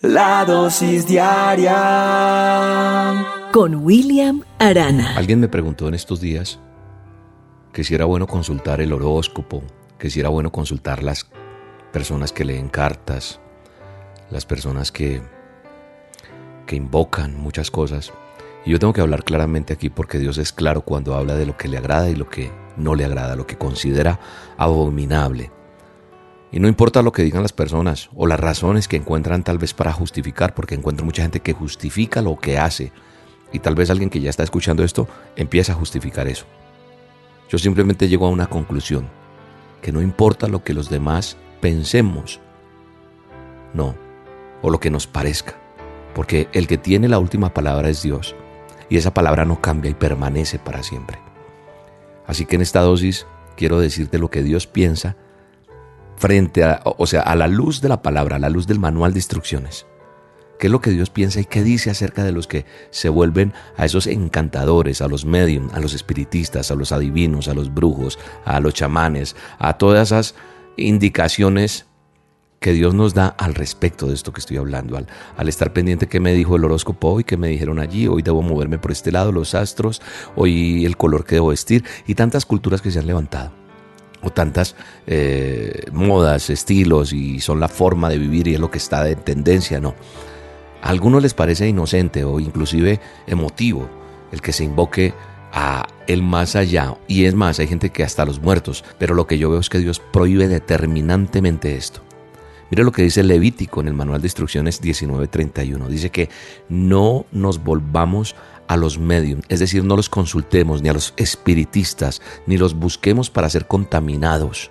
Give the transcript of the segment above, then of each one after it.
La dosis diaria con William Arana. Alguien me preguntó en estos días que si era bueno consultar el horóscopo, que si era bueno consultar las personas que leen cartas, las personas que, que invocan muchas cosas. Y yo tengo que hablar claramente aquí porque Dios es claro cuando habla de lo que le agrada y lo que no le agrada, lo que considera abominable. Y no importa lo que digan las personas o las razones que encuentran tal vez para justificar, porque encuentro mucha gente que justifica lo que hace. Y tal vez alguien que ya está escuchando esto empieza a justificar eso. Yo simplemente llego a una conclusión, que no importa lo que los demás pensemos, no, o lo que nos parezca, porque el que tiene la última palabra es Dios, y esa palabra no cambia y permanece para siempre. Así que en esta dosis quiero decirte lo que Dios piensa frente a, o sea, a la luz de la palabra, a la luz del manual de instrucciones. ¿Qué es lo que Dios piensa y qué dice acerca de los que se vuelven a esos encantadores, a los medium, a los espiritistas, a los adivinos, a los brujos, a los chamanes, a todas esas indicaciones que Dios nos da al respecto de esto que estoy hablando, al, al estar pendiente que me dijo el horóscopo hoy, que me dijeron allí, hoy debo moverme por este lado, los astros, hoy el color que debo vestir y tantas culturas que se han levantado o tantas eh, modas, estilos y son la forma de vivir y es lo que está de tendencia, no. A algunos les parece inocente o inclusive emotivo el que se invoque a el más allá. Y es más, hay gente que hasta los muertos, pero lo que yo veo es que Dios prohíbe determinantemente esto. Mira lo que dice Levítico en el manual de instrucciones 1931. Dice que no nos volvamos a los medios, es decir, no los consultemos ni a los espiritistas, ni los busquemos para ser contaminados.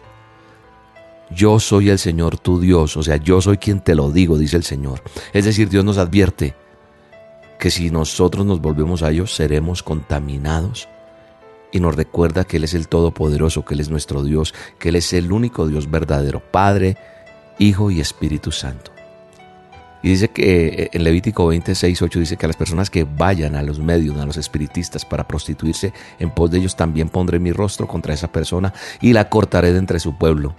Yo soy el Señor tu Dios, o sea, yo soy quien te lo digo, dice el Señor. Es decir, Dios nos advierte que si nosotros nos volvemos a ellos, seremos contaminados. Y nos recuerda que Él es el Todopoderoso, que Él es nuestro Dios, que Él es el único Dios verdadero, Padre, Hijo y Espíritu Santo. Dice que eh, en Levítico 26, 8 dice que a las personas que vayan a los medios, a los espiritistas para prostituirse, en pos de ellos también pondré mi rostro contra esa persona y la cortaré de entre su pueblo.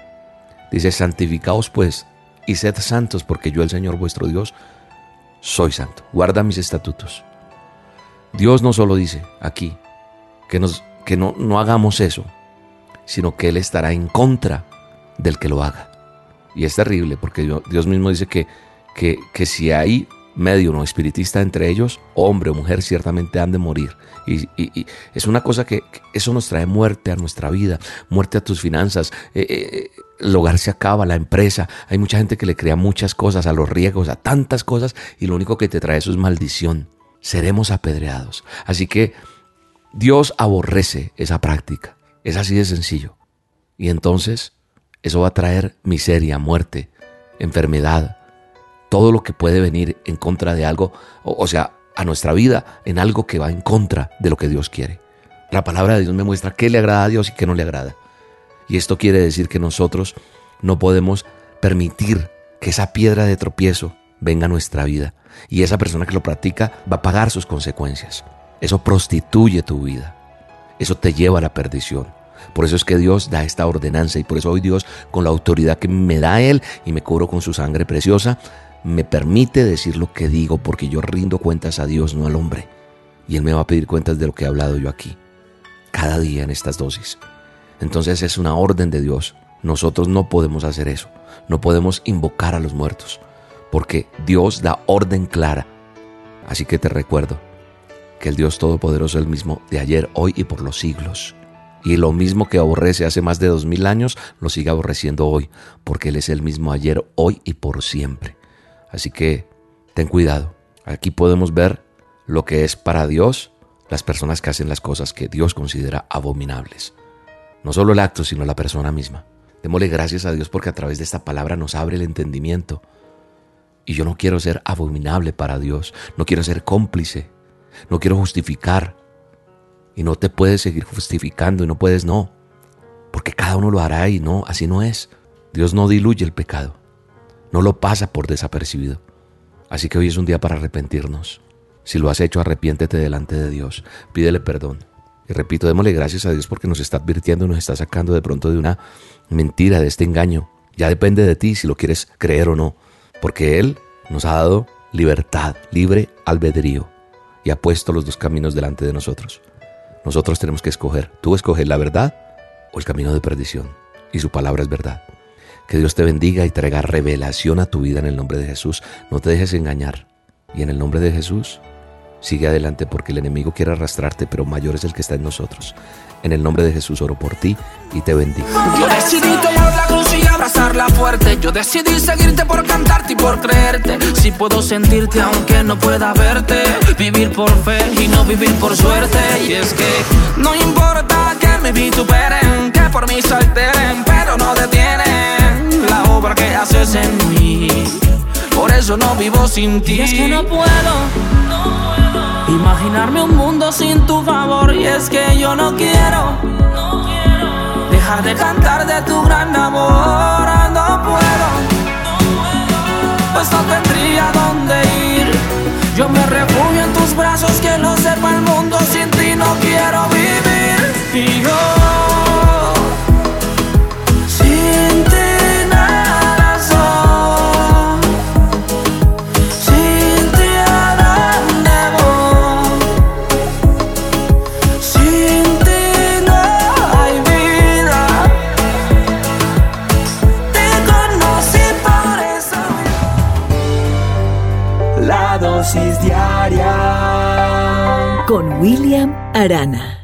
Dice, santificaos pues y sed santos porque yo el Señor vuestro Dios soy santo. Guarda mis estatutos. Dios no solo dice aquí que, nos, que no, no hagamos eso, sino que Él estará en contra del que lo haga. Y es terrible porque Dios mismo dice que que, si hay medio no espiritista entre ellos, hombre o mujer, ciertamente han de morir. Y, es una cosa que, eso nos trae muerte a nuestra vida, muerte a tus finanzas. Eh, eh, el hogar se acaba, la empresa. Hay mucha gente que le crea muchas cosas, a los riesgos, a tantas cosas, y lo único que te trae eso es maldición. Seremos apedreados. Así que Dios aborrece esa práctica. Es así de sencillo. Y entonces eso va a traer miseria, muerte, enfermedad, todo lo que puede venir en contra de algo, o, sea, a nuestra vida en algo que va en contra de lo que Dios quiere. La palabra de Dios me muestra qué le agrada a Dios y qué no le agrada. Y esto quiere decir que nosotros no podemos permitir que esa piedra de tropiezo venga a nuestra vida. Y esa persona que lo practica va a pagar sus consecuencias. Eso prostituye tu vida. Eso te lleva a la perdición. Por eso es que Dios da esta ordenanza y por eso hoy Dios, con la autoridad que me da Él y me cubro con su sangre preciosa, me permite decir lo que digo porque yo rindo cuentas a Dios, no al hombre. Y Él me va a pedir cuentas de lo que he hablado yo aquí, cada día en estas dosis. Entonces es una orden de Dios. Nosotros no podemos hacer eso. No podemos invocar a los muertos, porque Dios da orden clara. Así que te recuerdo que el Dios Todopoderoso es el mismo de ayer, hoy y por los siglos. Y lo mismo que aborrece hace más de dos mil años, lo sigue aborreciendo hoy, porque Él es el mismo ayer, hoy y por siempre. Así que ten cuidado. Aquí podemos ver lo que es para Dios las personas que hacen las cosas que Dios considera abominables. No solo el acto, sino la persona misma. Démosle gracias a Dios porque a través de esta palabra nos abre el entendimiento. Y yo no quiero ser abominable para Dios, no quiero ser cómplice, no quiero justificar. Y no te puedes seguir justificando y no puedes no, porque cada uno lo hará y no, así no es. Dios no diluye el pecado no lo pasa por desapercibido. Así que hoy es un día para arrepentirnos. Si lo has hecho, arrepiéntete delante de Dios, pídele perdón. Y repito, démosle gracias a Dios porque nos está advirtiendo, nos está sacando de pronto de una mentira, de este engaño. Ya depende de ti si lo quieres creer o no, porque Él nos ha dado libertad, libre albedrío y ha puesto los dos caminos delante de nosotros. Nosotros tenemos que escoger. Tú escoges la verdad o el camino de perdición. Y su palabra es verdad. Que Dios te bendiga y traiga revelación a tu vida en el nombre de Jesús. No te dejes engañar. Y en el nombre de Jesús, sigue adelante porque el enemigo quiere arrastrarte, pero mayor es el que está en nosotros. En el nombre de Jesús oro por ti y te bendigo. Yo decidí tomar la cruz y abrazarla fuerte. Yo decidí seguirte por cantarte y por creerte. Si puedo sentirte aunque no pueda verte. Vivir por fe y no vivir por suerte. Y es que no importa que me vituperen, que por mí se alteren, pero no detienen que haces en mí. Por eso no vivo sin ti. Es que no puedo, imaginarme un mundo sin tu favor. Y es que yo no quiero, dejar de cantar de tu gran amor. No puedo, pues no tendría dónde ir. Yo me refugio en tus brazos, que lo sepa el mundo. Sin Con William Arana.